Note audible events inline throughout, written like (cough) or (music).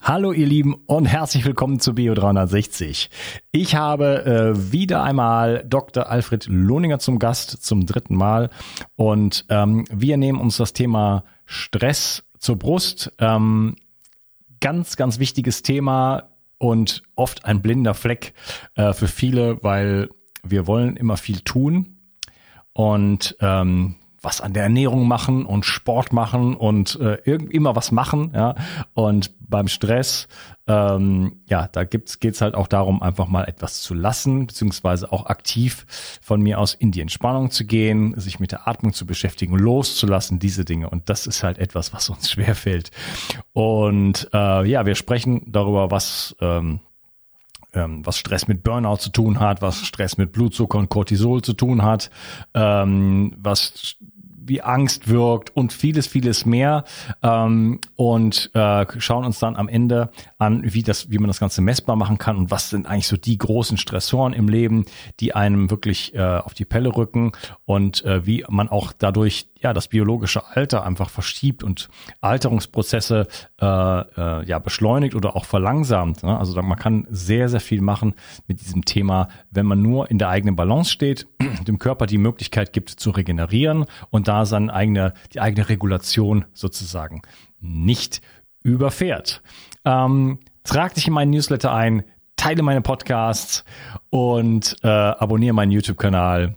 Hallo ihr Lieben und herzlich willkommen zu Bio360. Ich habe äh, wieder einmal Dr. Alfred Lohninger zum Gast, zum dritten Mal. Und ähm, wir nehmen uns das Thema Stress zur Brust. Ähm, ganz, ganz wichtiges Thema und oft ein blinder Fleck äh, für viele, weil wir wollen immer viel tun. Und ähm, was an der Ernährung machen und Sport machen und äh, immer was machen, ja. Und beim Stress, ähm, ja, da gibt's geht's halt auch darum, einfach mal etwas zu lassen, beziehungsweise auch aktiv von mir aus in die Entspannung zu gehen, sich mit der Atmung zu beschäftigen, loszulassen, diese Dinge. Und das ist halt etwas, was uns (laughs) schwerfällt. Und äh, ja, wir sprechen darüber, was ähm, ähm, was Stress mit Burnout zu tun hat, was Stress mit Blutzucker und Cortisol zu tun hat, ähm, was wie Angst wirkt und vieles, vieles mehr. Ähm, und äh, schauen uns dann am Ende an, wie das, wie man das Ganze messbar machen kann und was sind eigentlich so die großen Stressoren im Leben, die einem wirklich äh, auf die Pelle rücken und äh, wie man auch dadurch ja das biologische Alter einfach verschiebt und Alterungsprozesse äh, äh, ja beschleunigt oder auch verlangsamt. Ne? Also man kann sehr, sehr viel machen mit diesem Thema, wenn man nur in der eigenen Balance steht, (clears throat) dem Körper die Möglichkeit gibt zu regenerieren und da seine eigene, die eigene Regulation sozusagen nicht überfährt. Ähm, trag dich in meinen Newsletter ein, teile meine Podcasts und äh, abonniere meinen YouTube-Kanal.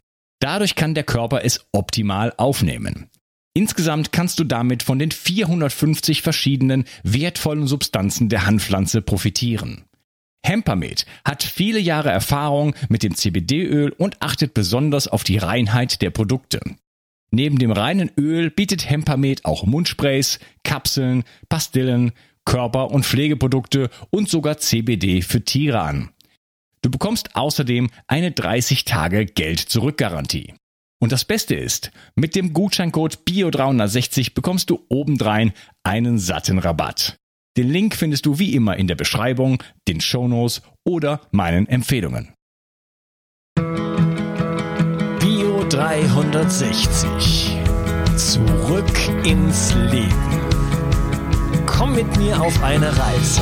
Dadurch kann der Körper es optimal aufnehmen. Insgesamt kannst du damit von den 450 verschiedenen wertvollen Substanzen der Hanfpflanze profitieren. Hempamed hat viele Jahre Erfahrung mit dem CBD-Öl und achtet besonders auf die Reinheit der Produkte. Neben dem reinen Öl bietet Hempamed auch Mundsprays, Kapseln, Pastillen, Körper- und Pflegeprodukte und sogar CBD für Tiere an. Du bekommst außerdem eine 30 Tage Geld-Zurück-Garantie. Und das Beste ist, mit dem Gutscheincode BIO360 bekommst du obendrein einen satten Rabatt. Den Link findest du wie immer in der Beschreibung, den Shownotes oder meinen Empfehlungen. 360. Zurück ins Leben. Komm mit mir auf eine Reise.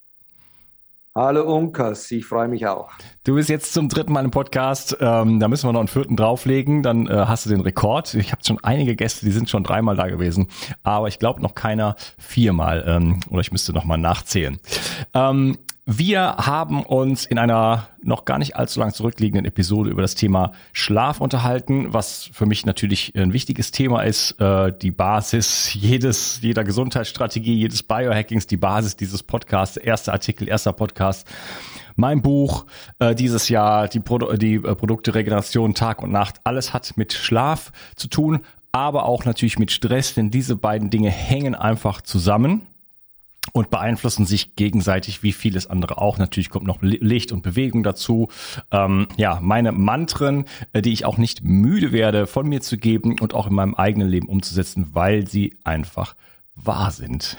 Hallo Unkas, ich freue mich auch. Du bist jetzt zum dritten Mal im Podcast. Ähm, da müssen wir noch einen vierten drauflegen, dann äh, hast du den Rekord. Ich habe schon einige Gäste, die sind schon dreimal da gewesen, aber ich glaube noch keiner viermal. Ähm, oder ich müsste noch mal nachzählen. Ähm, wir haben uns in einer noch gar nicht allzu lang zurückliegenden Episode über das Thema Schlaf unterhalten, was für mich natürlich ein wichtiges Thema ist, äh, die Basis jedes, jeder Gesundheitsstrategie, jedes Biohackings, die Basis dieses Podcasts, erster Artikel, erster Podcast. Mein Buch äh, dieses Jahr, die, Pro die äh, Produkte Regeneration Tag und Nacht, alles hat mit Schlaf zu tun, aber auch natürlich mit Stress, denn diese beiden Dinge hängen einfach zusammen und beeinflussen sich gegenseitig wie vieles andere auch. Natürlich kommt noch Licht und Bewegung dazu. Ähm, ja, meine Mantren, äh, die ich auch nicht müde werde von mir zu geben und auch in meinem eigenen Leben umzusetzen, weil sie einfach wahr sind.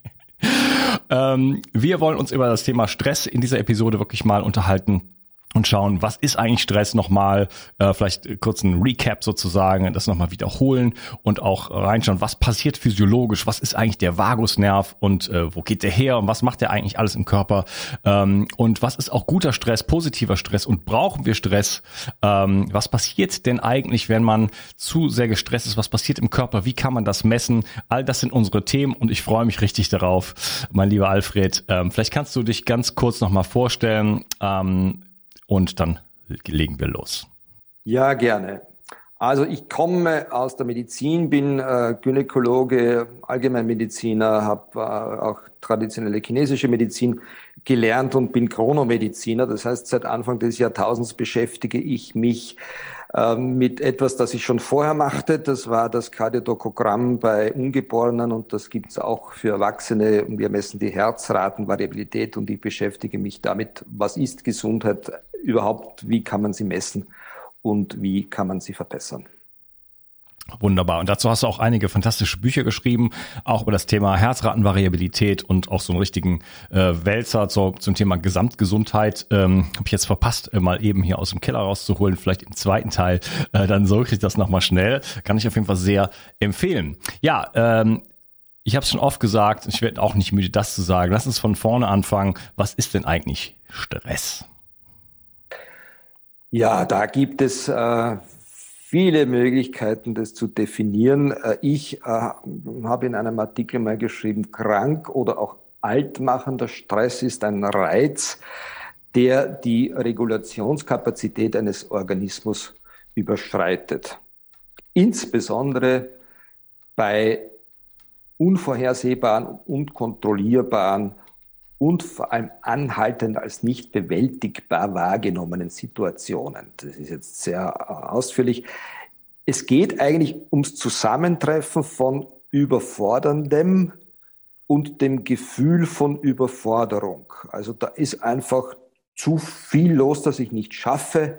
(laughs) ähm, wir wollen uns über das Thema Stress in dieser Episode wirklich mal unterhalten und schauen, was ist eigentlich Stress nochmal, äh, vielleicht kurz ein Recap sozusagen, das nochmal wiederholen und auch reinschauen, was passiert physiologisch, was ist eigentlich der Vagusnerv und äh, wo geht der her und was macht der eigentlich alles im Körper? Ähm, und was ist auch guter Stress, positiver Stress und brauchen wir Stress, ähm, was passiert denn eigentlich, wenn man zu sehr gestresst ist, was passiert im Körper, wie kann man das messen, all das sind unsere Themen und ich freue mich richtig darauf, mein lieber Alfred, ähm, vielleicht kannst du dich ganz kurz nochmal vorstellen, ähm, und dann legen wir los. Ja, gerne. Also ich komme aus der Medizin, bin äh, Gynäkologe, Allgemeinmediziner, habe äh, auch traditionelle chinesische Medizin gelernt und bin Chronomediziner. Das heißt, seit Anfang des Jahrtausends beschäftige ich mich äh, mit etwas, das ich schon vorher machte. Das war das Kardiodokogramm bei Ungeborenen und das gibt's auch für Erwachsene. Wir messen die Herzratenvariabilität und ich beschäftige mich damit, was ist Gesundheit überhaupt, wie kann man sie messen und wie kann man sie verbessern. Wunderbar. Und dazu hast du auch einige fantastische Bücher geschrieben, auch über das Thema Herzratenvariabilität und auch so einen richtigen äh, Wälzer so, zum Thema Gesamtgesundheit. Ähm, Habe ich jetzt verpasst, äh, mal eben hier aus dem Keller rauszuholen, vielleicht im zweiten Teil. Äh, dann sorge ich das nochmal schnell. Kann ich auf jeden Fall sehr empfehlen. Ja, ähm, ich habe es schon oft gesagt, ich werde auch nicht müde, das zu sagen. Lass uns von vorne anfangen. Was ist denn eigentlich Stress? Ja, da gibt es äh, viele Möglichkeiten, das zu definieren. Äh, ich äh, habe in einem Artikel mal geschrieben, krank oder auch altmachender Stress ist ein Reiz, der die Regulationskapazität eines Organismus überschreitet. Insbesondere bei unvorhersehbaren und unkontrollierbaren und vor allem anhaltend als nicht bewältigbar wahrgenommenen Situationen. Das ist jetzt sehr äh, ausführlich. Es geht eigentlich ums Zusammentreffen von überforderndem und dem Gefühl von Überforderung. Also da ist einfach zu viel los, dass ich nicht schaffe.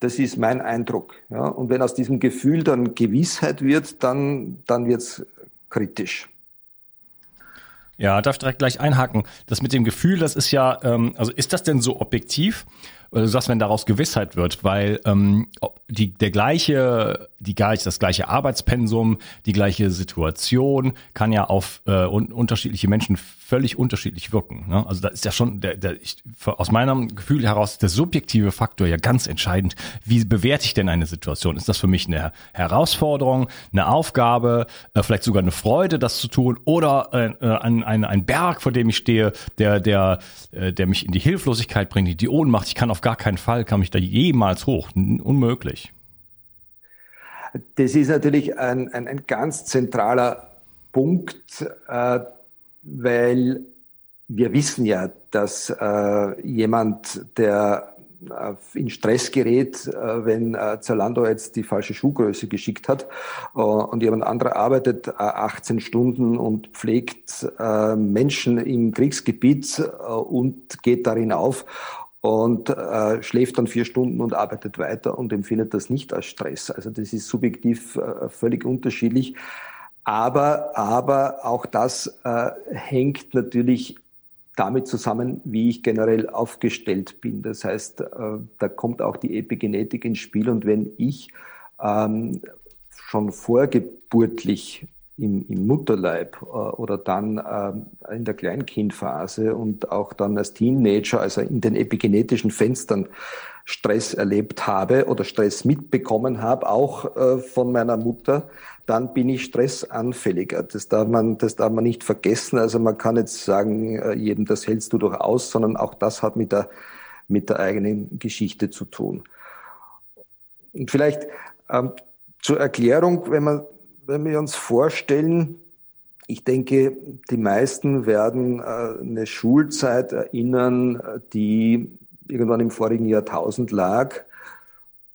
Das ist mein Eindruck. Ja, und wenn aus diesem Gefühl dann Gewissheit wird, dann, dann wird es kritisch. Ja, darf direkt gleich einhaken. Das mit dem Gefühl, das ist ja, ähm, also ist das denn so objektiv? Du sagst, wenn daraus Gewissheit wird, weil ähm, die, der gleiche, die das gleiche Arbeitspensum, die gleiche Situation kann ja auf äh, un unterschiedliche Menschen völlig unterschiedlich wirken. Ne? Also da ist ja schon, der, der, ich, aus meinem Gefühl heraus, der subjektive Faktor ja ganz entscheidend. Wie bewerte ich denn eine Situation? Ist das für mich eine Herausforderung, eine Aufgabe, äh, vielleicht sogar eine Freude, das zu tun, oder äh, ein, ein, ein Berg, vor dem ich stehe, der, der, äh, der mich in die Hilflosigkeit bringt, in die Ohnmacht. Ich kann auf gar keinen Fall, kam ich da jemals hoch. Unmöglich. Das ist natürlich ein, ein, ein ganz zentraler Punkt, äh, weil wir wissen ja, dass äh, jemand, der äh, in Stress gerät, äh, wenn äh, Zalando jetzt die falsche Schuhgröße geschickt hat und jemand anderer arbeitet 18 Stunden und pflegt Menschen im Kriegsgebiet und geht darin auf und äh, schläft dann vier Stunden und arbeitet weiter und empfindet das nicht als Stress. Also das ist subjektiv äh, völlig unterschiedlich. Aber, aber auch das äh, hängt natürlich damit zusammen, wie ich generell aufgestellt bin. Das heißt, äh, da kommt auch die Epigenetik ins Spiel. Und wenn ich ähm, schon vorgeburtlich im, im Mutterleib äh, oder dann äh, in der Kleinkindphase und auch dann als Teenager, also in den epigenetischen Fenstern Stress erlebt habe oder Stress mitbekommen habe, auch äh, von meiner Mutter, dann bin ich stressanfälliger. Das darf man, das darf man nicht vergessen. Also man kann jetzt sagen, äh, jedem das hältst du doch aus, sondern auch das hat mit der, mit der eigenen Geschichte zu tun. Und vielleicht ähm, zur Erklärung, wenn man wenn wir uns vorstellen, ich denke, die meisten werden äh, eine Schulzeit erinnern, die irgendwann im vorigen Jahrtausend lag.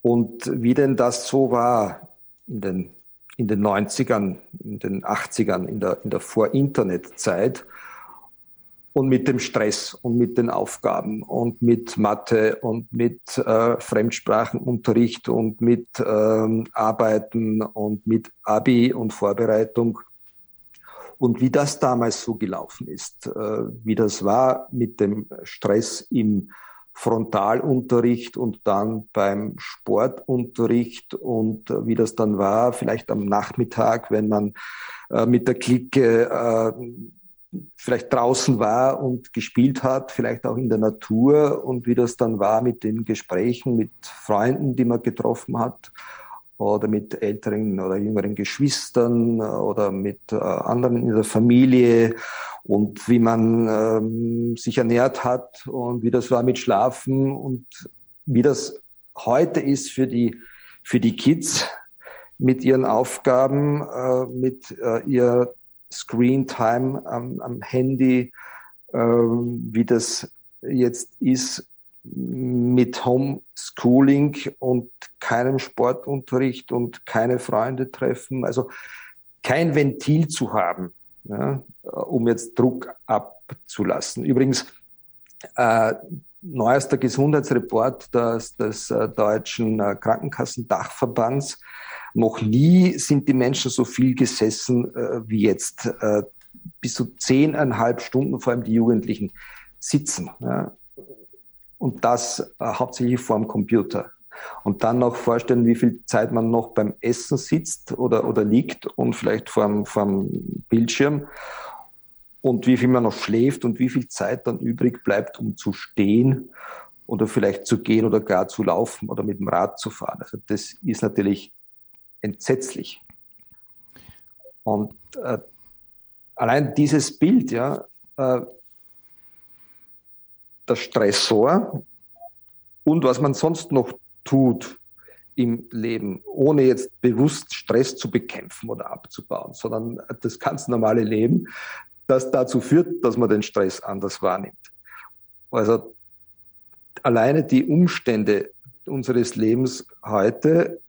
Und wie denn das so war in den, in den 90ern, in den 80ern, in der, in der Vor-Internet-Zeit und mit dem Stress und mit den Aufgaben und mit Mathe und mit äh, Fremdsprachenunterricht und mit ähm, Arbeiten und mit Abi und Vorbereitung. Und wie das damals so gelaufen ist, äh, wie das war mit dem Stress im Frontalunterricht und dann beim Sportunterricht und äh, wie das dann war, vielleicht am Nachmittag, wenn man äh, mit der Clique äh, vielleicht draußen war und gespielt hat, vielleicht auch in der Natur und wie das dann war mit den Gesprächen mit Freunden, die man getroffen hat oder mit älteren oder jüngeren Geschwistern oder mit äh, anderen in der Familie und wie man ähm, sich ernährt hat und wie das war mit Schlafen und wie das heute ist für die, für die Kids mit ihren Aufgaben, äh, mit äh, ihr Screen Time am, am Handy, äh, wie das jetzt ist mit Homeschooling und keinem Sportunterricht und keine Freunde treffen. Also kein Ventil zu haben, ja, um jetzt Druck abzulassen. Übrigens, äh, neuester Gesundheitsreport des, des äh, deutschen äh, Krankenkassendachverbands. Noch nie sind die Menschen so viel gesessen äh, wie jetzt. Äh, bis zu zehneinhalb Stunden, vor allem die Jugendlichen, sitzen. Ja. Und das äh, hauptsächlich vor dem Computer. Und dann noch vorstellen, wie viel Zeit man noch beim Essen sitzt oder, oder liegt und vielleicht vor dem Bildschirm und wie viel man noch schläft und wie viel Zeit dann übrig bleibt, um zu stehen oder vielleicht zu gehen oder gar zu laufen oder mit dem Rad zu fahren. Also das ist natürlich entsetzlich. Und äh, allein dieses Bild, ja, äh, der Stressor und was man sonst noch tut im Leben, ohne jetzt bewusst Stress zu bekämpfen oder abzubauen, sondern das ganz normale Leben, das dazu führt, dass man den Stress anders wahrnimmt. Also alleine die Umstände unseres Lebens heute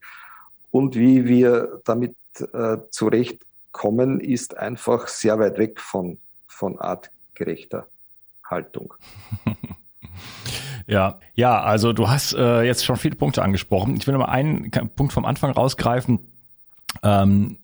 und wie wir damit äh, zurechtkommen, ist einfach sehr weit weg von, von artgerechter Haltung. (laughs) Ja, ja, also du hast äh, jetzt schon viele Punkte angesprochen. Ich will mal einen Punkt vom Anfang rausgreifen, ähm,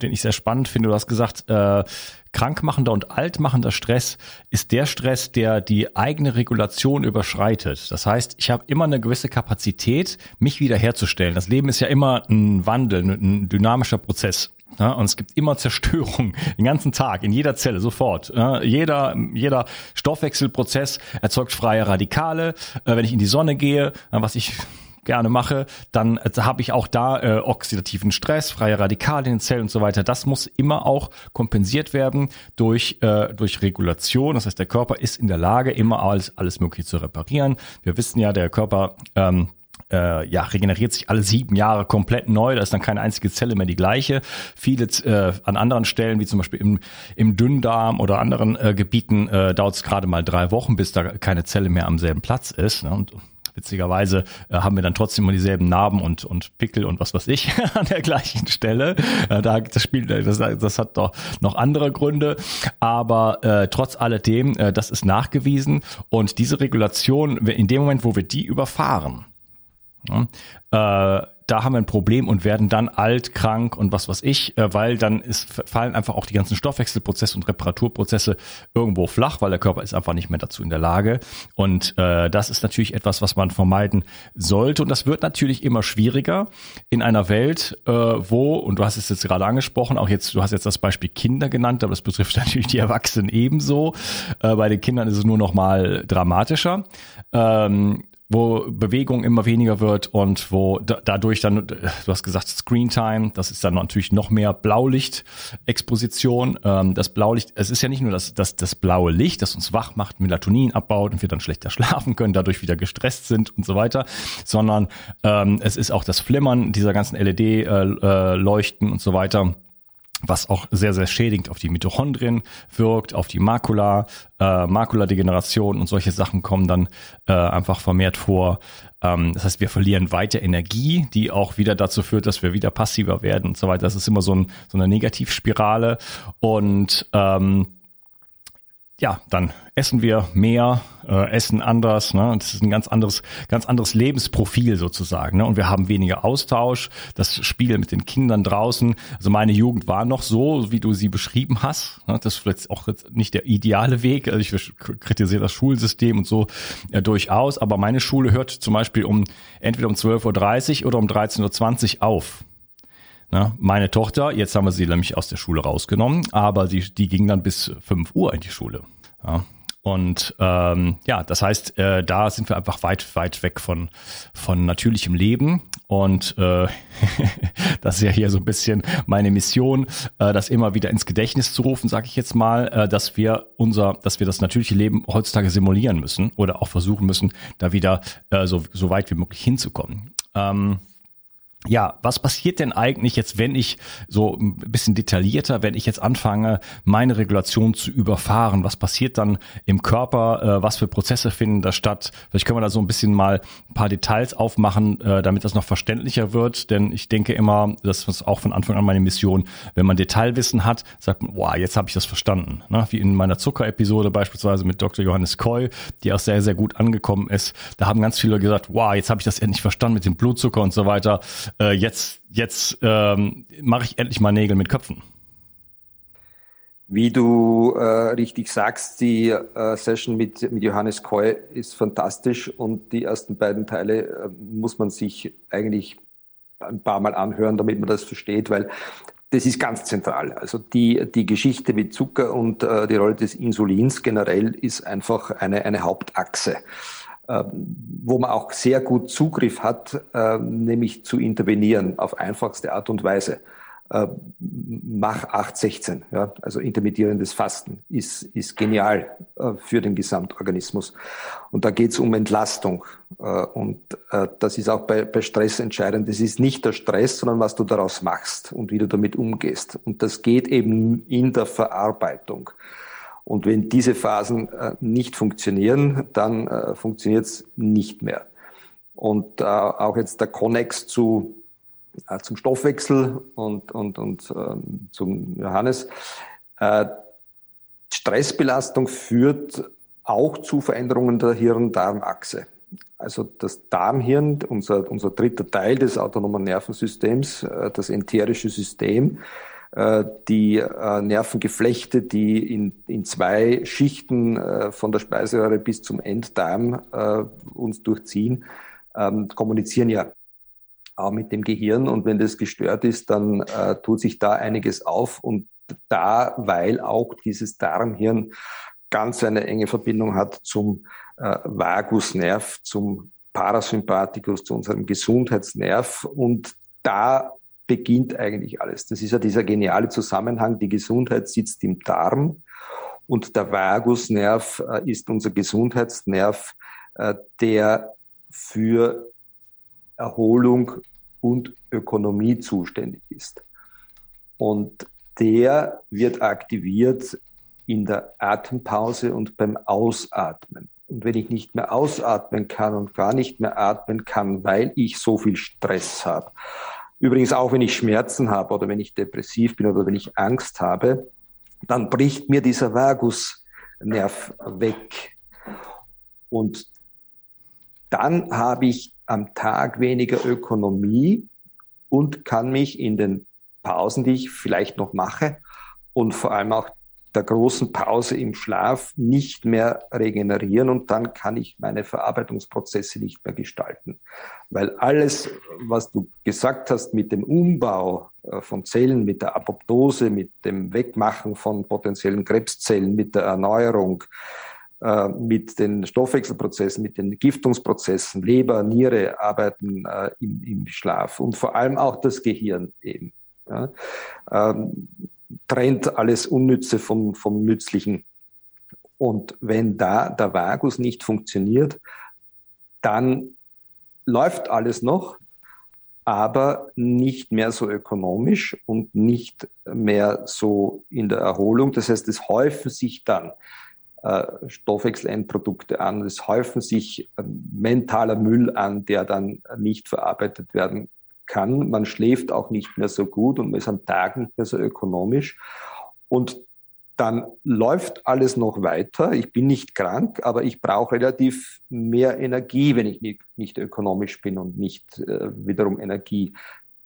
den ich sehr spannend finde. Du hast gesagt, äh, krankmachender und altmachender Stress ist der Stress, der die eigene Regulation überschreitet. Das heißt, ich habe immer eine gewisse Kapazität, mich wiederherzustellen. Das Leben ist ja immer ein Wandel, ein dynamischer Prozess. Ja, und es gibt immer Zerstörung (laughs) den ganzen Tag, in jeder Zelle, sofort. Ja, jeder, jeder Stoffwechselprozess erzeugt freie Radikale. Äh, wenn ich in die Sonne gehe, was ich gerne mache, dann äh, habe ich auch da äh, oxidativen Stress, freie Radikale in den Zellen und so weiter. Das muss immer auch kompensiert werden durch, äh, durch Regulation. Das heißt, der Körper ist in der Lage, immer alles, alles Mögliche zu reparieren. Wir wissen ja, der Körper ähm, äh, ja, regeneriert sich alle sieben Jahre komplett neu. Da ist dann keine einzige Zelle mehr die gleiche. Viele äh, an anderen Stellen, wie zum Beispiel im, im Dünndarm oder anderen äh, Gebieten, äh, dauert es gerade mal drei Wochen, bis da keine Zelle mehr am selben Platz ist. Ne? Und Witzigerweise äh, haben wir dann trotzdem immer dieselben Narben und, und Pickel und was weiß ich (laughs) an der gleichen Stelle. Äh, da, das Spiel, das, das hat doch noch andere Gründe. Aber äh, trotz alledem, äh, das ist nachgewiesen. Und diese Regulation, in dem Moment, wo wir die überfahren, ja, äh, da haben wir ein Problem und werden dann alt, krank und was weiß ich, äh, weil dann ist, fallen einfach auch die ganzen Stoffwechselprozesse und Reparaturprozesse irgendwo flach, weil der Körper ist einfach nicht mehr dazu in der Lage. Und äh, das ist natürlich etwas, was man vermeiden sollte. Und das wird natürlich immer schwieriger in einer Welt, äh, wo, und du hast es jetzt gerade angesprochen, auch jetzt, du hast jetzt das Beispiel Kinder genannt, aber das betrifft (laughs) natürlich die Erwachsenen ebenso. Äh, bei den Kindern ist es nur noch mal dramatischer. Ähm, wo Bewegung immer weniger wird und wo da, dadurch dann, du hast gesagt Screen Time, das ist dann natürlich noch mehr Blaulicht-Exposition. Ähm, das Blaulicht, es ist ja nicht nur das, das, das blaue Licht, das uns wach macht, Melatonin abbaut und wir dann schlechter (laughs) schlafen können, dadurch wieder gestresst sind und so weiter, sondern ähm, es ist auch das Flimmern dieser ganzen LED-Leuchten äh, äh, und so weiter was auch sehr, sehr schädigend auf die Mitochondrien wirkt, auf die Makula, äh, Makuladegeneration und solche Sachen kommen dann äh, einfach vermehrt vor. Ähm, das heißt, wir verlieren weiter Energie, die auch wieder dazu führt, dass wir wieder passiver werden und so weiter. Das ist immer so, ein, so eine Negativspirale und ähm, ja, dann essen wir mehr, äh, essen anders. Ne? Das ist ein ganz anderes, ganz anderes Lebensprofil sozusagen. Ne? Und wir haben weniger Austausch. Das Spiel mit den Kindern draußen. Also meine Jugend war noch so, wie du sie beschrieben hast. Ne? Das ist vielleicht auch nicht der ideale Weg. Also ich kritisiere das Schulsystem und so ja, durchaus. Aber meine Schule hört zum Beispiel um entweder um 12.30 Uhr oder um 13.20 Uhr auf. Na, meine Tochter, jetzt haben wir sie nämlich aus der Schule rausgenommen, aber die, die ging dann bis 5 Uhr in die Schule. Ja. Und ähm, ja, das heißt, äh, da sind wir einfach weit, weit weg von, von natürlichem Leben. Und äh, (laughs) das ist ja hier so ein bisschen meine Mission, äh, das immer wieder ins Gedächtnis zu rufen, sage ich jetzt mal, äh, dass wir unser, dass wir das natürliche Leben heutzutage simulieren müssen oder auch versuchen müssen, da wieder äh, so, so weit wie möglich hinzukommen. Ähm, ja, was passiert denn eigentlich jetzt, wenn ich so ein bisschen detaillierter, wenn ich jetzt anfange, meine Regulation zu überfahren? Was passiert dann im Körper? Äh, was für Prozesse finden da statt? Vielleicht können wir da so ein bisschen mal ein paar Details aufmachen, äh, damit das noch verständlicher wird. Denn ich denke immer, das ist auch von Anfang an meine Mission, wenn man Detailwissen hat, sagt man, wow, jetzt habe ich das verstanden. Ne? Wie in meiner Zucker-Episode beispielsweise mit Dr. Johannes Koy, die auch sehr, sehr gut angekommen ist. Da haben ganz viele gesagt, wow, jetzt habe ich das endlich verstanden mit dem Blutzucker und so weiter äh, jetzt, jetzt ähm, mache ich endlich mal Nägel mit Köpfen. Wie du äh, richtig sagst, die äh, Session mit, mit Johannes Koy ist fantastisch und die ersten beiden Teile äh, muss man sich eigentlich ein paar Mal anhören, damit man das versteht, weil das ist ganz zentral. Also die, die Geschichte mit Zucker und äh, die Rolle des Insulins generell ist einfach eine, eine Hauptachse. Ähm, wo man auch sehr gut Zugriff hat, ähm, nämlich zu intervenieren auf einfachste Art und Weise. Ähm, mach 816, ja, also intermittierendes Fasten ist, ist genial äh, für den Gesamtorganismus. Und da geht es um Entlastung. Äh, und äh, das ist auch bei, bei Stress entscheidend. Das ist nicht der Stress, sondern was du daraus machst und wie du damit umgehst. Und das geht eben in der Verarbeitung. Und wenn diese Phasen äh, nicht funktionieren, dann äh, funktioniert es nicht mehr. Und auch jetzt der Connex zu, äh, zum Stoffwechsel und, und, und ähm, zum Johannes. Äh, Stressbelastung führt auch zu Veränderungen der Hirn-Darm-Achse. Also das Darmhirn, unser, unser dritter Teil des autonomen Nervensystems, das enterische System, die äh, Nervengeflechte, die in, in zwei Schichten äh, von der Speiseröhre bis zum Enddarm uns durchziehen, ähm, kommunizieren ja auch mit dem Gehirn. Und wenn das gestört ist, dann tut sich da einiges auf. Und da, weil auch dieses Darmhirn ganz eine enge Verbindung hat zum Vagusnerv, zum Parasympathikus, zu unserem Gesundheitsnerv. Und da beginnt eigentlich alles. Das ist ja dieser geniale Zusammenhang. Die Gesundheit sitzt im Darm und der Vagusnerv äh, ist unser Gesundheitsnerv, äh, der für Erholung und Ökonomie zuständig ist. Und der wird aktiviert in der Atempause und beim Ausatmen. Und wenn ich nicht mehr ausatmen kann und gar nicht mehr atmen kann, weil ich so viel Stress habe, Übrigens auch, wenn ich Schmerzen habe oder wenn ich depressiv bin oder wenn ich Angst habe, dann bricht mir dieser Vagusnerv weg. Und dann habe ich am Tag weniger Ökonomie und kann mich in den Pausen, die ich vielleicht noch mache und vor allem auch der großen Pause im Schlaf nicht mehr regenerieren und dann kann ich meine Verarbeitungsprozesse nicht mehr gestalten. Weil alles, was du gesagt hast mit dem Umbau äh, von Zellen, mit der Apoptose, mit dem Wegmachen von potenziellen Krebszellen, mit der Erneuerung, äh, mit den Stoffwechselprozessen, mit den Giftungsprozessen, Leber, Niere arbeiten äh, im, Schlaf und vor allem auch das Gehirn eben. Ja. Ähm, trennt alles Unnütze vom, vom Nützlichen. Und wenn da der Vagus nicht funktioniert, dann läuft alles noch, aber nicht mehr so ökonomisch und nicht mehr so in der Erholung. Das heißt, es häufen sich dann äh, Stoffwechselendprodukte an, es häufen sich äh, mentaler Müll an, der dann nicht verarbeitet werden kann. Man schläft auch nicht mehr so gut und man ist am Tag nicht mehr so ökonomisch. Und dann läuft alles noch weiter. Ich bin nicht krank, aber ich brauche relativ mehr Energie, wenn ich nicht, nicht ökonomisch bin und nicht äh, wiederum Energie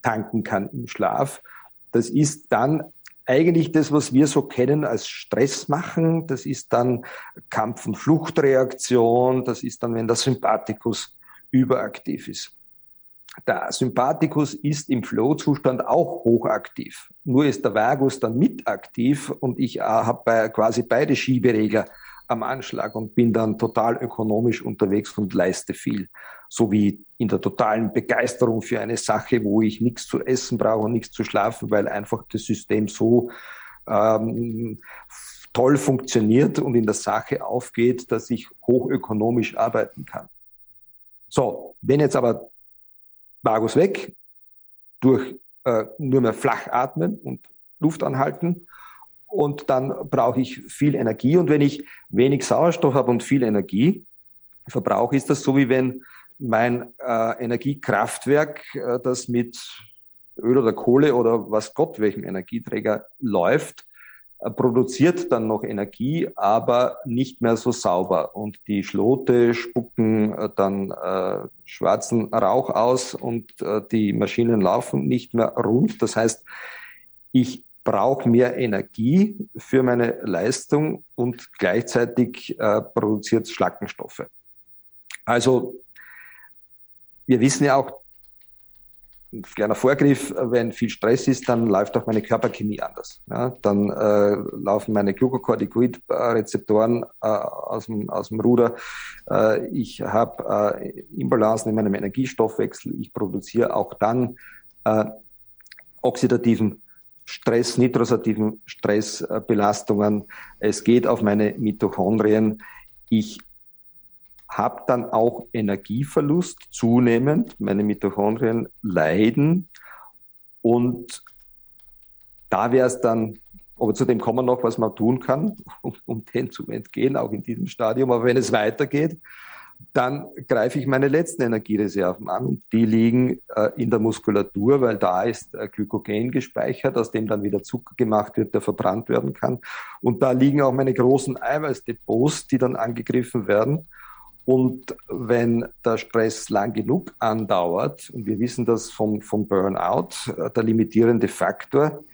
tanken kann im Schlaf. Das ist dann eigentlich das, was wir so kennen als Stress machen. Das ist dann Kampf- und Fluchtreaktion. Das ist dann, wenn der Sympathikus überaktiv ist. Der Sympathikus ist im Flow-Zustand auch hochaktiv. Nur ist der Vagus dann mit aktiv und ich äh, habe quasi beide Schieberegler am Anschlag und bin dann total ökonomisch unterwegs und leiste viel. So wie in der totalen Begeisterung für eine Sache, wo ich nichts zu essen brauche und nichts zu schlafen, weil einfach das System so ähm, toll funktioniert und in der Sache aufgeht, dass ich hochökonomisch arbeiten kann. So, wenn jetzt aber Vagus weg, durch äh, nur mehr flach atmen und Luft anhalten. Und dann brauche ich viel Energie. Und wenn ich wenig Sauerstoff habe und viel Energie verbrauche, ist das so wie wenn mein äh, Energiekraftwerk, äh, das mit Öl oder Kohle oder was Gott welchem Energieträger läuft, produziert dann noch Energie, aber nicht mehr so sauber. Und die Schlote spucken äh, dann äh, schwarzen Rauch aus und äh, die Maschinen laufen nicht mehr rund. Das heißt, ich brauche mehr Energie für meine Leistung und gleichzeitig äh, produziert Schlackenstoffe. Also wir wissen ja auch, kleiner Vorgriff, wenn viel Stress ist, dann läuft auch meine Körperchemie anders. Ja, dann äh, laufen meine Glucocorticoid-Rezeptoren äh, aus, dem, aus dem Ruder. Äh, ich habe äh, Imbalancen in meinem Energiestoffwechsel. Ich produziere auch dann äh, oxidativen Stress, nitrosativen Stressbelastungen. Es geht auf meine Mitochondrien. Ich habe dann auch Energieverlust zunehmend. Meine Mitochondrien leiden. Und da wäre es dann, aber zu dem kommen noch, was man tun kann, um, um dem zu entgehen, auch in diesem Stadium. Aber wenn es weitergeht, dann greife ich meine letzten Energiereserven an und die liegen äh, in der Muskulatur, weil da ist äh, Glykogen gespeichert, aus dem dann wieder Zucker gemacht wird, der verbrannt werden kann. Und da liegen auch meine großen Eiweißdepots, die dann angegriffen werden. Und wenn der Stress lang genug andauert, und wir wissen das vom, vom Burnout, äh, der limitierende Faktor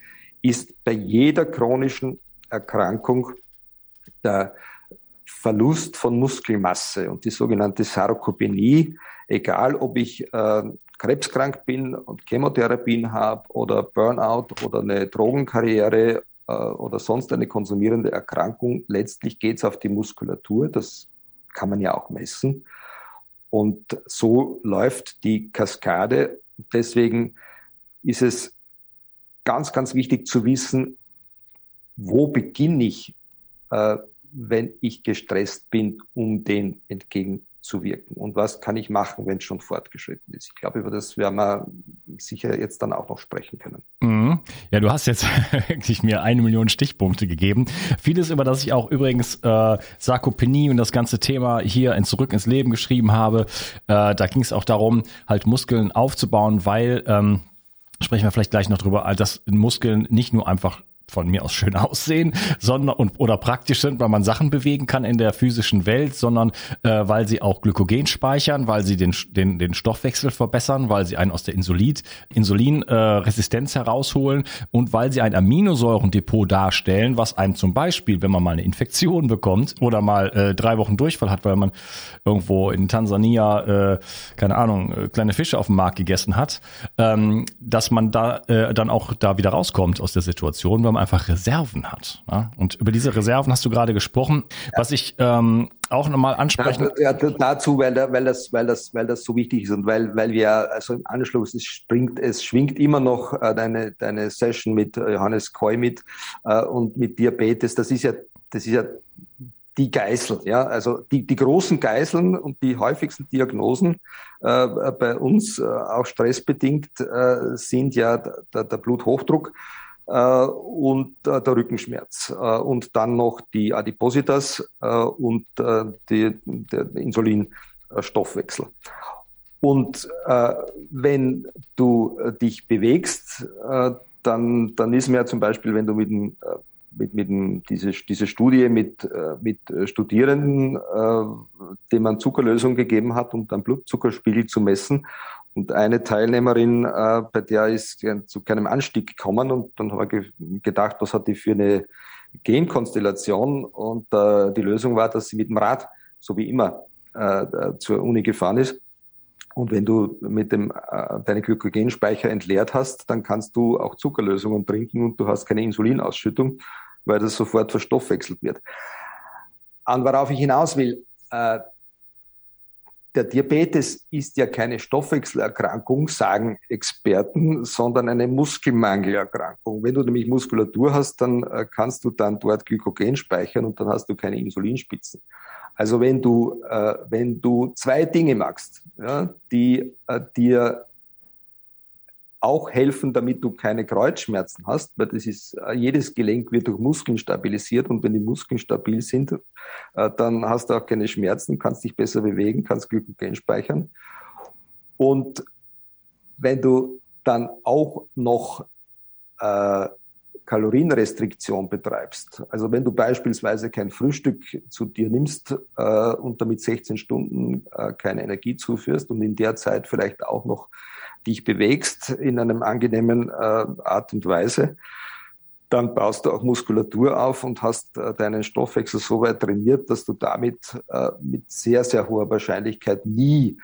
ist bei jeder chronischen Erkrankung der Verlust von Muskelmasse und die sogenannte Sarkopenie, egal ob ich äh, krebskrank bin und Chemotherapien habe oder Burnout oder eine Drogenkarriere äh, oder sonst eine konsumierende Erkrankung, letztlich geht es auf die Muskulatur. Das kann man ja auch messen. Und so läuft die Kaskade. Deswegen ist es ganz, ganz wichtig zu wissen, wo beginne ich, äh, wenn ich gestresst bin, um dem entgegen zu wirken und was kann ich machen, wenn es schon fortgeschritten ist. Ich glaube, über das werden wir sicher jetzt dann auch noch sprechen können. Mhm. Ja, du hast jetzt (laughs) wirklich mir eine Million Stichpunkte gegeben. Vieles, über das ich auch übrigens äh, Sarkopenie und das ganze Thema hier in Zurück ins Leben geschrieben habe, äh, da ging es auch darum, halt Muskeln aufzubauen, weil ähm, sprechen wir vielleicht gleich noch drüber, dass Muskeln nicht nur einfach von mir aus schön aussehen, sondern und, oder praktisch sind, weil man Sachen bewegen kann in der physischen Welt, sondern äh, weil sie auch Glykogen speichern, weil sie den, den, den Stoffwechsel verbessern, weil sie einen aus der Insulin, Insulinresistenz äh, herausholen und weil sie ein Aminosäurendepot darstellen, was einem zum Beispiel, wenn man mal eine Infektion bekommt oder mal äh, drei Wochen Durchfall hat, weil man irgendwo in Tansania, äh, keine Ahnung, äh, kleine Fische auf dem Markt gegessen hat, ähm, dass man da äh, dann auch da wieder rauskommt aus der Situation, wenn man einfach Reserven hat. Ja? Und über diese Reserven hast du gerade gesprochen. Ja. Was ich ähm, auch nochmal ansprechen. Ja, dazu, weil, weil, das, weil, das, weil das so wichtig ist und weil, weil wir, also im Anschluss, es springt, es schwingt immer noch äh, deine, deine Session mit äh, Johannes Koi mit äh, und mit Diabetes. Das ist ja, das ist ja die Geißel, ja, also die, die großen Geißeln und die häufigsten Diagnosen äh, bei uns, äh, auch stressbedingt, äh, sind ja der, der Bluthochdruck und äh, der Rückenschmerz äh, und dann noch die Adipositas und die, der Insulinstoffwechsel. Und wenn du dich bewegst, dann, dann ist mir zum Beispiel, wenn du mit dem mit, mit diese, diese Studie mit, mit Studierenden, äh, denen man Zuckerlösung gegeben hat, um dann Blutzuckerspiegel zu messen. Und eine Teilnehmerin, äh, bei der ist zu keinem Anstieg gekommen und dann habe ich gedacht, was hat die für eine Genkonstellation? Und äh, die Lösung war, dass sie mit dem Rad, so wie immer, äh, zur Uni gefahren ist. Und wenn du mit dem äh, deine Glykogenspeicher entleert hast, dann kannst du auch Zuckerlösungen trinken und du hast keine Insulinausschüttung, weil das sofort verstoffwechselt wird. an worauf ich hinaus will, äh, der Diabetes ist ja keine Stoffwechselerkrankung, sagen Experten, sondern eine Muskelmangelerkrankung. Wenn du nämlich Muskulatur hast, dann äh, kannst du dann dort Glykogen speichern und dann hast du keine Insulinspitzen. Also wenn du, äh, wenn du zwei Dinge machst, ja, die äh, dir auch helfen, damit du keine Kreuzschmerzen hast, weil das ist, äh, jedes Gelenk wird durch Muskeln stabilisiert und wenn die Muskeln stabil sind, äh, dann hast du auch keine Schmerzen, kannst dich besser bewegen, kannst Glykogen speichern. Und wenn du dann auch noch äh, Kalorienrestriktion betreibst, also wenn du beispielsweise kein Frühstück zu dir nimmst äh, und damit 16 Stunden äh, keine Energie zuführst und in der Zeit vielleicht auch noch dich bewegst in einem angenehmen äh, Art und Weise, dann baust du auch Muskulatur auf und hast äh, deinen Stoffwechsel so weit trainiert, dass du damit äh, mit sehr, sehr hoher Wahrscheinlichkeit nie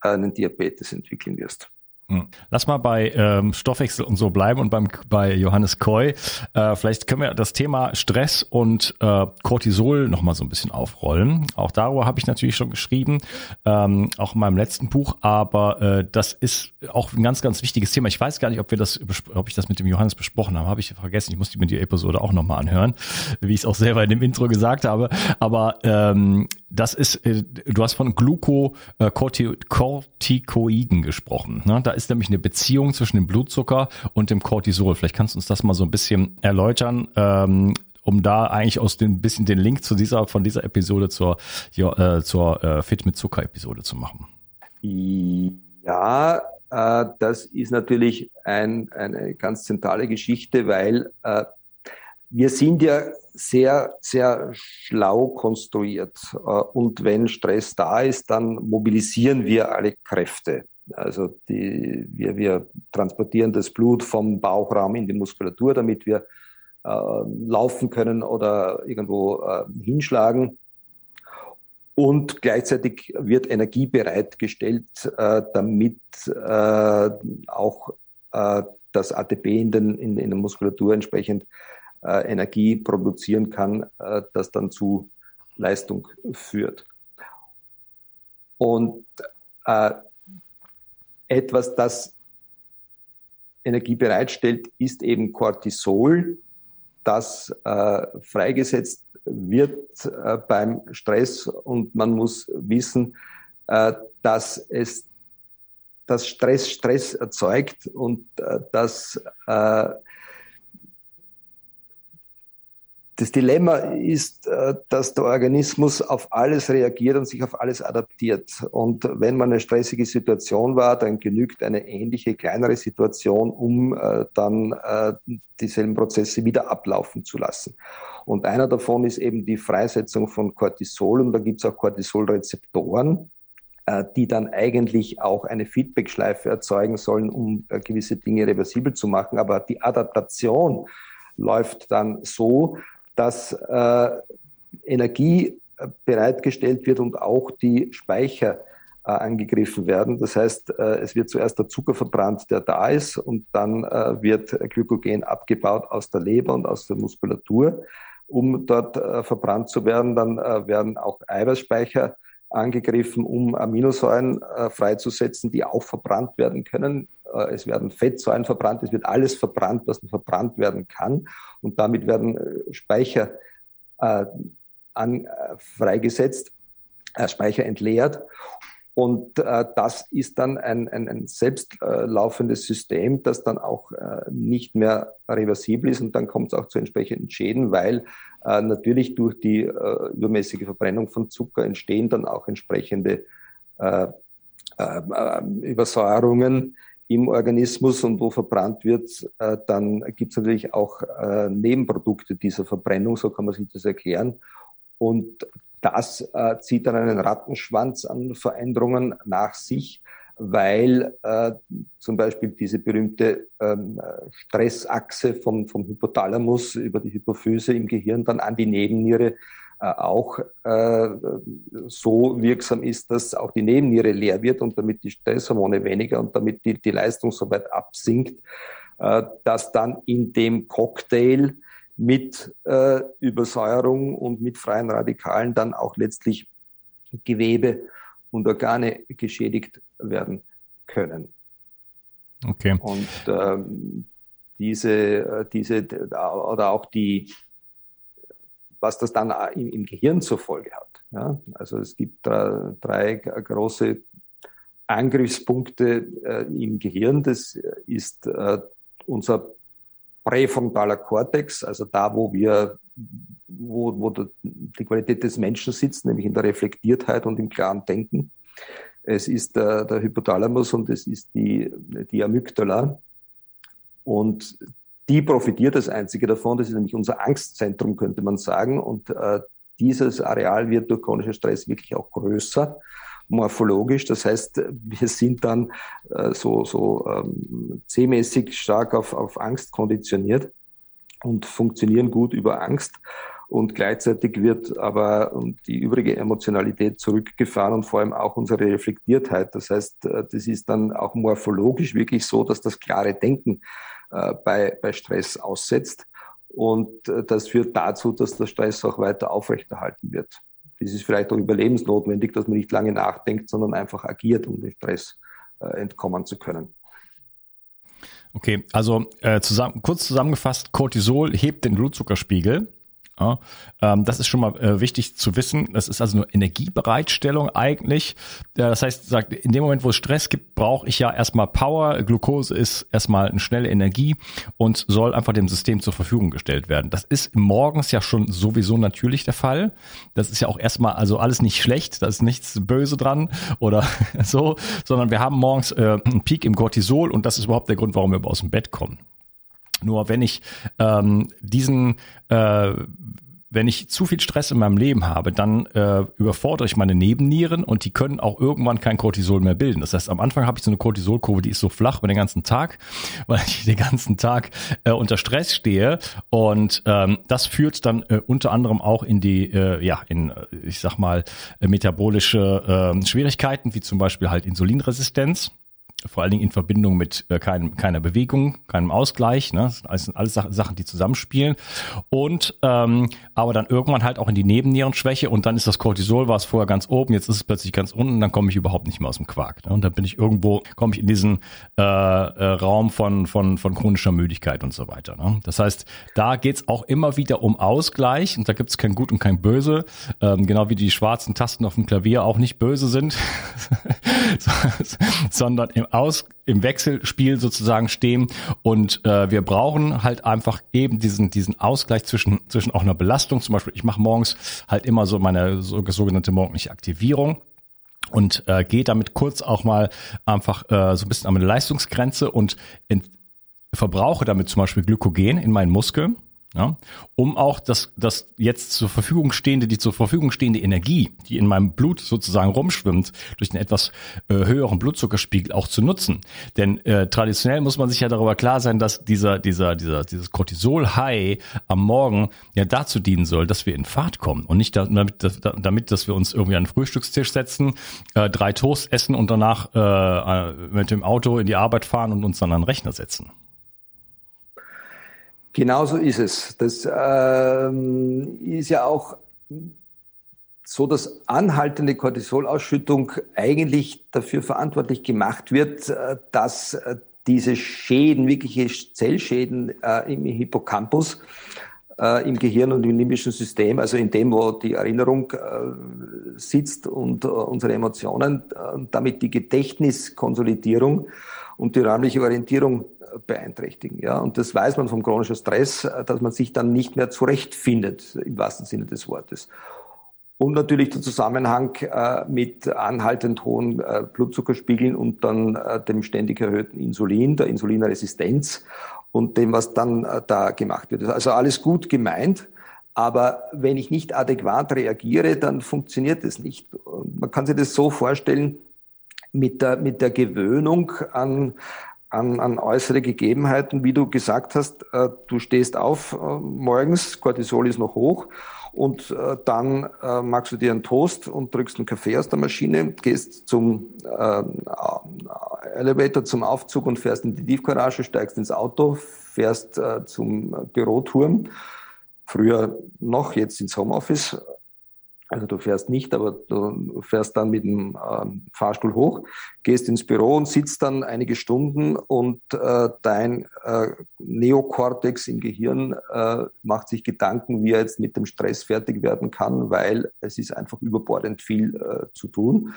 einen Diabetes entwickeln wirst. Hm. Lass mal bei ähm, Stoffwechsel und so bleiben und beim bei Johannes Koy. Äh, vielleicht können wir das Thema Stress und äh, Cortisol noch mal so ein bisschen aufrollen. Auch darüber habe ich natürlich schon geschrieben, ähm, auch in meinem letzten Buch. Aber äh, das ist auch ein ganz, ganz wichtiges Thema. Ich weiß gar nicht, ob wir das, ob ich das mit dem Johannes besprochen habe. Habe ich vergessen. Ich muss mir die Episode auch noch mal anhören, wie ich es auch selber in dem Intro gesagt habe. Aber ähm, das ist, äh, du hast von Glucocorticoiden gesprochen. Ne? Da ist nämlich eine Beziehung zwischen dem Blutzucker und dem Cortisol. Vielleicht kannst du uns das mal so ein bisschen erläutern, ähm, um da eigentlich aus dem bisschen den Link zu dieser von dieser Episode zur ja, äh, zur äh, Fit mit Zucker Episode zu machen. Ja, äh, das ist natürlich ein, eine ganz zentrale Geschichte, weil äh, wir sind ja sehr, sehr schlau konstruiert. Äh, und wenn Stress da ist, dann mobilisieren wir alle Kräfte. Also die, wir, wir transportieren das Blut vom Bauchraum in die Muskulatur, damit wir äh, laufen können oder irgendwo äh, hinschlagen. Und gleichzeitig wird Energie bereitgestellt, äh, damit äh, auch äh, das ATP in, den, in, in der Muskulatur entsprechend äh, Energie produzieren kann, das dann zu Leistung führt. Und etwas, das Energie bereitstellt, ist eben Cortisol, das äh, freigesetzt wird äh, beim Stress. Und man muss wissen, äh, dass es dass Stress Stress erzeugt und äh, dass äh, Das Dilemma ist, äh, dass der Organismus auf alles reagiert und sich auf alles adaptiert. Und wenn man eine stressige Situation war, dann genügt eine ähnliche, kleinere Situation, um äh, dann äh, dieselben Prozesse wieder ablaufen zu lassen. Und einer davon ist eben die Freisetzung von Cortisol. Und da gibt es auch Cortisolrezeptoren, die dann eigentlich auch eine Feedbackschleife erzeugen sollen, um gewisse Dinge reversibel zu machen. Aber die Adaptation läuft dann so, dass äh, Energie äh, bereitgestellt wird und auch die Speicher äh, angegriffen werden. Das heißt, äh, es wird zuerst der Zucker verbrannt, der da ist, und dann äh, wird Glykogen abgebaut aus der Leber und aus der Muskulatur, um dort äh, verbrannt zu werden. Dann werden auch Eiweißspeicher angegriffen, um Aminosäuren freizusetzen, die auch verbrannt werden können. Es werden Fettsäuren verbrannt, es wird alles verbrannt, was verbrannt werden kann. Und damit werden äh, Speicher äh, an, äh, freigesetzt, äh, Speicher entleert. Und äh, das ist dann ein, ein, ein selbstlaufendes System, das dann auch äh, nicht mehr reversibel ist. Und dann kommt es auch zu entsprechenden Schäden, weil äh, natürlich durch die äh, übermäßige Verbrennung von Zucker entstehen dann auch entsprechende äh, äh, Übersäuerungen im Organismus und wo verbrannt wird, äh, dann gibt es natürlich auch äh, Nebenprodukte dieser Verbrennung, so kann man sich das erklären. Und das äh, zieht dann einen Rattenschwanz an Veränderungen nach sich, weil äh, zum Beispiel diese berühmte ähm, Stressachse vom, vom Hypothalamus über die Hypophyse im Gehirn dann an die Nebenniere äh, auch äh, so wirksam ist, dass auch die Nebenniere leer wird und damit die Stresshormone weniger und damit die, die Leistung so weit absinkt, äh, dass dann in dem Cocktail mit äh, Übersäuerung und mit freien Radikalen dann auch letztlich Gewebe und Organe geschädigt werden können. Okay. Und ähm, diese, äh, diese oder auch die, was das dann im, im Gehirn zur Folge hat. Ja? Also es gibt drei, drei große Angriffspunkte äh, im Gehirn. Das ist äh, unser präfrontaler Kortex, also da, wo wir, wo, wo die Qualität des Menschen sitzt, nämlich in der Reflektiertheit und im klaren Denken. Es ist der, der Hypothalamus und es ist die, die Amygdala. Und die profitiert als einzige davon. Das ist nämlich unser Angstzentrum, könnte man sagen. Und äh, dieses Areal wird durch chronischer Stress wirklich auch größer morphologisch. Das heißt, wir sind dann äh, so, so ähm, C-mäßig stark auf, auf Angst konditioniert und funktionieren gut über Angst. Und gleichzeitig wird aber die übrige Emotionalität zurückgefahren und vor allem auch unsere Reflektiertheit. Das heißt, äh, das ist dann auch morphologisch wirklich so, dass das klare Denken äh, bei, bei Stress aussetzt. Und äh, das führt dazu, dass der Stress auch weiter aufrechterhalten wird. Das ist vielleicht auch überlebensnotwendig, dass man nicht lange nachdenkt, sondern einfach agiert, um dem Stress äh, entkommen zu können. Okay, also äh, zusammen, kurz zusammengefasst, Cortisol hebt den Blutzuckerspiegel ja, ähm, das ist schon mal äh, wichtig zu wissen. Das ist also eine Energiebereitstellung eigentlich. Äh, das heißt, sagt, in dem Moment, wo es Stress gibt, brauche ich ja erstmal Power. Glucose ist erstmal eine schnelle Energie und soll einfach dem System zur Verfügung gestellt werden. Das ist morgens ja schon sowieso natürlich der Fall. Das ist ja auch erstmal also alles nicht schlecht, da ist nichts böse dran oder (laughs) so, sondern wir haben morgens äh, einen Peak im Cortisol und das ist überhaupt der Grund, warum wir aus dem Bett kommen. Nur wenn ich ähm, diesen äh, wenn ich zu viel Stress in meinem Leben habe, dann äh, überfordere ich meine Nebennieren und die können auch irgendwann kein Cortisol mehr bilden. Das heißt, am Anfang habe ich so eine Cortisolkurve, die ist so flach über den ganzen Tag, (laughs) weil ich den ganzen Tag äh, unter Stress stehe und ähm, das führt dann äh, unter anderem auch in die, äh, ja, in, äh, ich sag mal, äh, metabolische äh, Schwierigkeiten, wie zum Beispiel halt Insulinresistenz vor allen Dingen in Verbindung mit äh, keinem, keiner Bewegung, keinem Ausgleich. Ne? Das sind alles Sachen, die zusammenspielen. Und ähm, aber dann irgendwann halt auch in die Nebennierenschwäche und dann ist das Cortisol, war es vorher ganz oben, jetzt ist es plötzlich ganz unten, dann komme ich überhaupt nicht mehr aus dem Quark. Ne? Und dann bin ich irgendwo, komme ich in diesen äh, äh, Raum von, von, von chronischer Müdigkeit und so weiter. Ne? Das heißt, da geht's auch immer wieder um Ausgleich und da gibt's kein Gut und kein Böse, ähm, genau wie die schwarzen Tasten auf dem Klavier auch nicht böse sind, (laughs) sondern im aus im Wechselspiel sozusagen stehen und äh, wir brauchen halt einfach eben diesen diesen Ausgleich zwischen zwischen auch einer Belastung. Zum Beispiel, ich mache morgens halt immer so meine so, sogenannte morgendliche Aktivierung und äh, gehe damit kurz auch mal einfach äh, so ein bisschen an meine Leistungsgrenze und verbrauche damit zum Beispiel Glykogen in meinen Muskeln ja, um auch das, das jetzt zur Verfügung stehende, die zur Verfügung stehende Energie, die in meinem Blut sozusagen rumschwimmt, durch einen etwas äh, höheren Blutzuckerspiegel auch zu nutzen. Denn äh, traditionell muss man sich ja darüber klar sein, dass dieser, dieser, dieser, dieses Cortisol-High am Morgen ja dazu dienen soll, dass wir in Fahrt kommen und nicht damit, damit, dass wir uns irgendwie an den Frühstückstisch setzen, äh, drei Toast essen und danach äh, mit dem Auto in die Arbeit fahren und uns dann an den Rechner setzen. Genauso ist es. Das ähm, ist ja auch so, dass anhaltende Cortisolausschüttung eigentlich dafür verantwortlich gemacht wird, äh, dass äh, diese Schäden, wirkliche Zellschäden äh, im Hippocampus, äh, im Gehirn und im limbischen System, also in dem, wo die Erinnerung äh, sitzt und äh, unsere Emotionen, damit die Gedächtniskonsolidierung und die räumliche Orientierung beeinträchtigen. Ja, und das weiß man vom chronischen Stress, dass man sich dann nicht mehr zurechtfindet, im wahrsten Sinne des Wortes. Und natürlich der Zusammenhang äh, mit anhaltend hohen äh, Blutzuckerspiegeln und dann äh, dem ständig erhöhten Insulin, der Insulinresistenz und dem, was dann äh, da gemacht wird. Also alles gut gemeint, aber wenn ich nicht adäquat reagiere, dann funktioniert es nicht. Man kann sich das so vorstellen, mit der, mit der Gewöhnung an, an, an äußere Gegebenheiten, wie du gesagt hast, äh, du stehst auf äh, morgens, Cortisol ist noch hoch und äh, dann äh, machst du dir einen Toast und drückst einen Kaffee aus der Maschine, gehst zum äh, Elevator, zum Aufzug und fährst in die Tiefgarage, steigst ins Auto, fährst äh, zum Büroturm, früher noch, jetzt ins Homeoffice. Also du fährst nicht, aber du fährst dann mit dem äh, Fahrstuhl hoch, gehst ins Büro und sitzt dann einige Stunden und äh, dein äh, Neokortex im Gehirn äh, macht sich Gedanken, wie er jetzt mit dem Stress fertig werden kann, weil es ist einfach überbordend viel äh, zu tun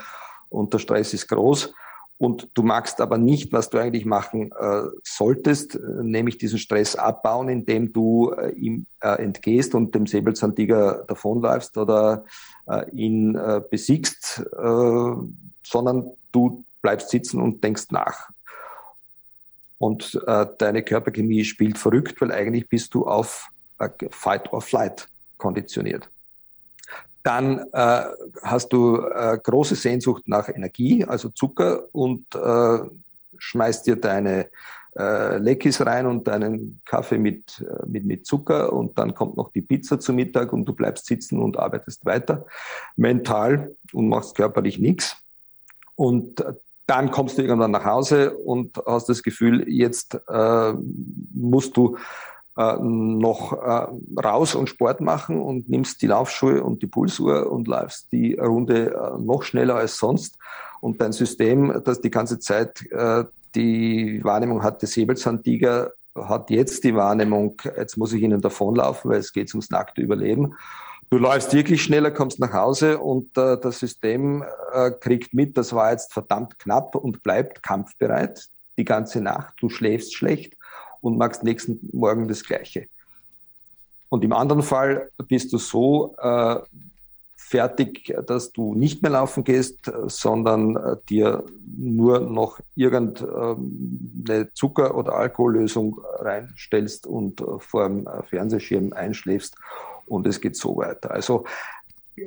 und der Stress ist groß und du magst aber nicht, was du eigentlich machen äh, solltest, nämlich diesen Stress abbauen, indem du äh, ihm äh, entgehst und dem Säbelzahntiger davonläufst oder äh, ihn äh, besiegst, äh, sondern du bleibst sitzen und denkst nach. Und äh, deine Körperchemie spielt verrückt, weil eigentlich bist du auf äh, Fight or Flight konditioniert dann äh, hast du äh, große Sehnsucht nach Energie, also Zucker, und äh, schmeißt dir deine äh, Leckis rein und deinen Kaffee mit, äh, mit, mit Zucker und dann kommt noch die Pizza zu Mittag und du bleibst sitzen und arbeitest weiter mental und machst körperlich nichts. Und äh, dann kommst du irgendwann nach Hause und hast das Gefühl, jetzt äh, musst du äh, noch äh, raus und Sport machen und nimmst die Laufschuhe und die Pulsuhr und läufst die Runde äh, noch schneller als sonst. Und dein System, das die ganze Zeit äh, die Wahrnehmung hat, der Säbelzahntiger hat jetzt die Wahrnehmung, jetzt muss ich ihnen davonlaufen, weil es geht ums nackte Überleben. Du läufst wirklich schneller, kommst nach Hause und äh, das System äh, kriegt mit, das war jetzt verdammt knapp und bleibt kampfbereit die ganze Nacht. Du schläfst schlecht und machst nächsten Morgen das Gleiche. Und im anderen Fall bist du so äh, fertig, dass du nicht mehr laufen gehst, sondern äh, dir nur noch irgendeine Zucker- oder Alkohollösung reinstellst und äh, vor dem Fernsehschirm einschläfst und es geht so weiter. Also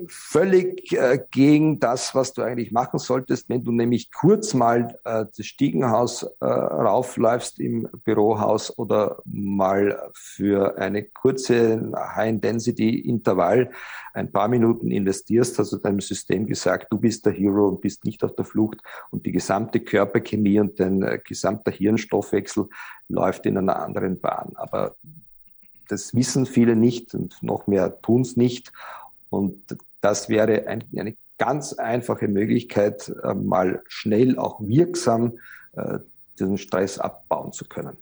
völlig äh, gegen das, was du eigentlich machen solltest. Wenn du nämlich kurz mal äh, das Stiegenhaus äh, raufläufst im Bürohaus oder mal für eine kurze High-Intensity-Intervall ein paar Minuten investierst, hast du deinem System gesagt, du bist der Hero und bist nicht auf der Flucht und die gesamte Körperchemie und dein äh, gesamter Hirnstoffwechsel läuft in einer anderen Bahn. Aber das wissen viele nicht und noch mehr tun es nicht. Und das wäre ein, eine ganz einfache Möglichkeit, äh, mal schnell auch wirksam äh, diesen Stress abbauen zu können.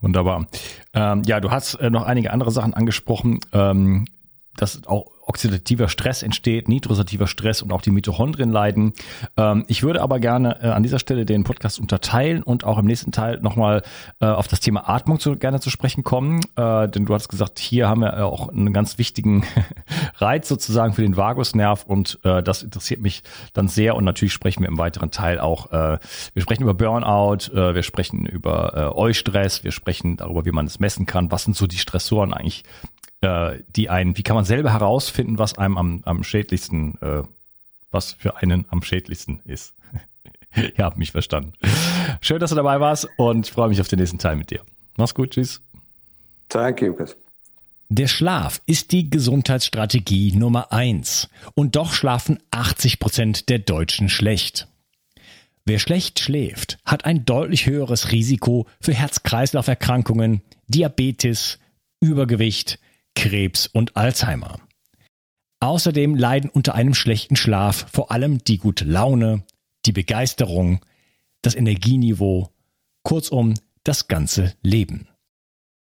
Wunderbar. Ähm, ja, du hast äh, noch einige andere Sachen angesprochen. Ähm, dass auch oxidativer Stress entsteht, nitrosativer Stress und auch die Mitochondrien leiden. Ähm, ich würde aber gerne äh, an dieser Stelle den Podcast unterteilen und auch im nächsten Teil nochmal äh, auf das Thema Atmung zu, gerne zu sprechen kommen. Äh, denn du hast gesagt, hier haben wir auch einen ganz wichtigen (laughs) Reiz sozusagen für den Vagusnerv und äh, das interessiert mich dann sehr und natürlich sprechen wir im weiteren Teil auch, äh, wir sprechen über Burnout, äh, wir sprechen über äh, Eustress, wir sprechen darüber, wie man es messen kann, was sind so die Stressoren eigentlich äh, die einen, wie kann man selber herausfinden, was einem am, am schädlichsten, äh, was für einen am schädlichsten ist. (laughs) Ihr habt mich verstanden. Schön, dass du dabei warst und ich freue mich auf den nächsten Teil mit dir. Mach's gut, tschüss. Danke, Lukas. Der Schlaf ist die Gesundheitsstrategie Nummer eins. Und doch schlafen 80 Prozent der Deutschen schlecht. Wer schlecht schläft, hat ein deutlich höheres Risiko für Herz-Kreislauf-Erkrankungen, Diabetes, Übergewicht, Krebs und Alzheimer. Außerdem leiden unter einem schlechten Schlaf vor allem die gute Laune, die Begeisterung, das Energieniveau, kurzum das ganze Leben.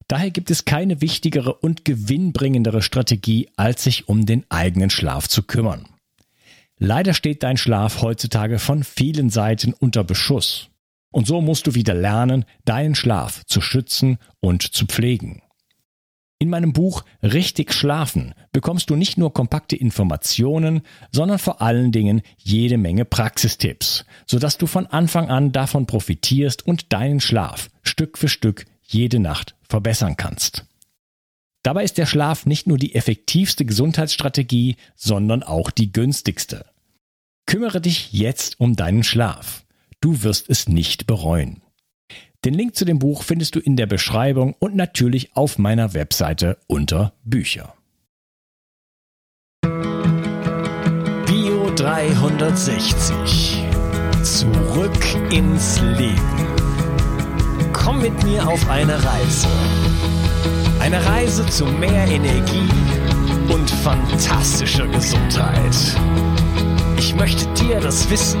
Daher gibt es keine wichtigere und gewinnbringendere Strategie, als sich um den eigenen Schlaf zu kümmern. Leider steht dein Schlaf heutzutage von vielen Seiten unter Beschuss. Und so musst du wieder lernen, deinen Schlaf zu schützen und zu pflegen. In meinem Buch Richtig Schlafen bekommst du nicht nur kompakte Informationen, sondern vor allen Dingen jede Menge Praxistipps, sodass du von Anfang an davon profitierst und deinen Schlaf Stück für Stück jede Nacht verbessern kannst. Dabei ist der Schlaf nicht nur die effektivste Gesundheitsstrategie, sondern auch die günstigste. Kümmere dich jetzt um deinen Schlaf. Du wirst es nicht bereuen. Den Link zu dem Buch findest du in der Beschreibung und natürlich auf meiner Webseite unter Bücher. Bio 360. Zurück ins Leben. Komm mit mir auf eine Reise. Eine Reise zu mehr Energie und fantastischer Gesundheit. Ich möchte dir das Wissen